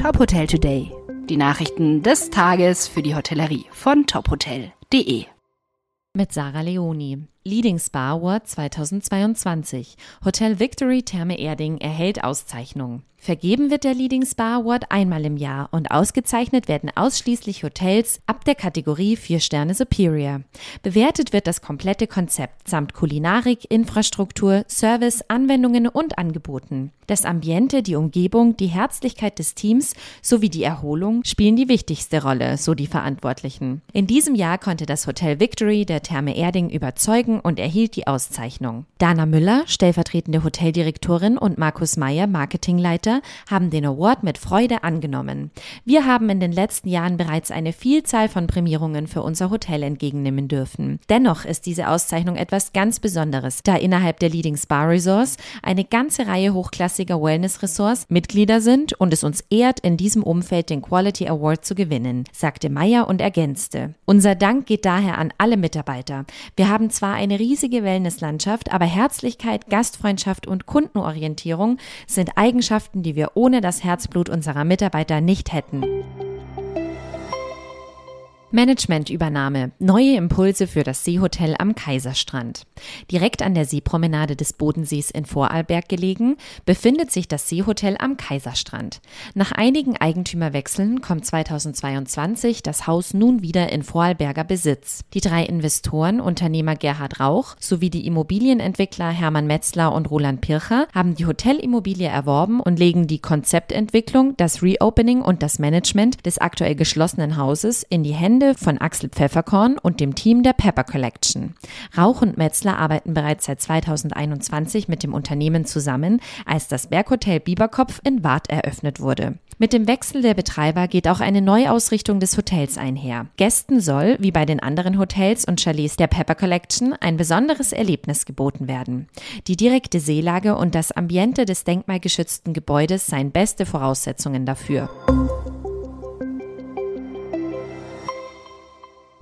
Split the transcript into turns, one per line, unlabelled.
Top Hotel Today. Die Nachrichten des Tages für die Hotellerie von tophotel.de.
Mit Sarah Leoni. Leading Spa Award 2022. Hotel Victory Therme Erding erhält Auszeichnung. Vergeben wird der Leading Spa Award einmal im Jahr und ausgezeichnet werden ausschließlich Hotels ab der Kategorie 4 Sterne Superior. Bewertet wird das komplette Konzept samt Kulinarik, Infrastruktur, Service, Anwendungen und Angeboten. Das Ambiente, die Umgebung, die Herzlichkeit des Teams sowie die Erholung spielen die wichtigste Rolle, so die Verantwortlichen. In diesem Jahr konnte das Hotel Victory der Therme Erding überzeugen und erhielt die Auszeichnung. Dana Müller, stellvertretende Hoteldirektorin und Markus Meyer, Marketingleiter, haben den Award mit Freude angenommen. Wir haben in den letzten Jahren bereits eine Vielzahl von Prämierungen für unser Hotel entgegennehmen dürfen. Dennoch ist diese Auszeichnung etwas ganz Besonderes, da innerhalb der Leading Spa Resorts eine ganze Reihe hochklassiger Wellness Resorts Mitglieder sind und es uns ehrt, in diesem Umfeld den Quality Award zu gewinnen, sagte Meyer und ergänzte. Unser Dank geht daher an alle Mitarbeiter. Wir haben zwar eine riesige Wellnesslandschaft, aber Herzlichkeit, Gastfreundschaft und Kundenorientierung sind Eigenschaften, die wir ohne das Herzblut unserer Mitarbeiter nicht hätten. Managementübernahme. Neue Impulse für das Seehotel am Kaiserstrand. Direkt an der Seepromenade des Bodensees in Vorarlberg gelegen, befindet sich das Seehotel am Kaiserstrand. Nach einigen Eigentümerwechseln kommt 2022 das Haus nun wieder in Vorarlberger Besitz. Die drei Investoren, Unternehmer Gerhard Rauch sowie die Immobilienentwickler Hermann Metzler und Roland Pircher, haben die Hotelimmobilie erworben und legen die Konzeptentwicklung, das Reopening und das Management des aktuell geschlossenen Hauses in die Hände Ende von Axel Pfefferkorn und dem Team der Pepper Collection. Rauch und Metzler arbeiten bereits seit 2021 mit dem Unternehmen zusammen, als das Berghotel Bieberkopf in Wart eröffnet wurde. Mit dem Wechsel der Betreiber geht auch eine Neuausrichtung des Hotels einher. Gästen soll, wie bei den anderen Hotels und Chalets der Pepper Collection, ein besonderes Erlebnis geboten werden. Die direkte Seelage und das Ambiente des denkmalgeschützten Gebäudes seien beste Voraussetzungen dafür.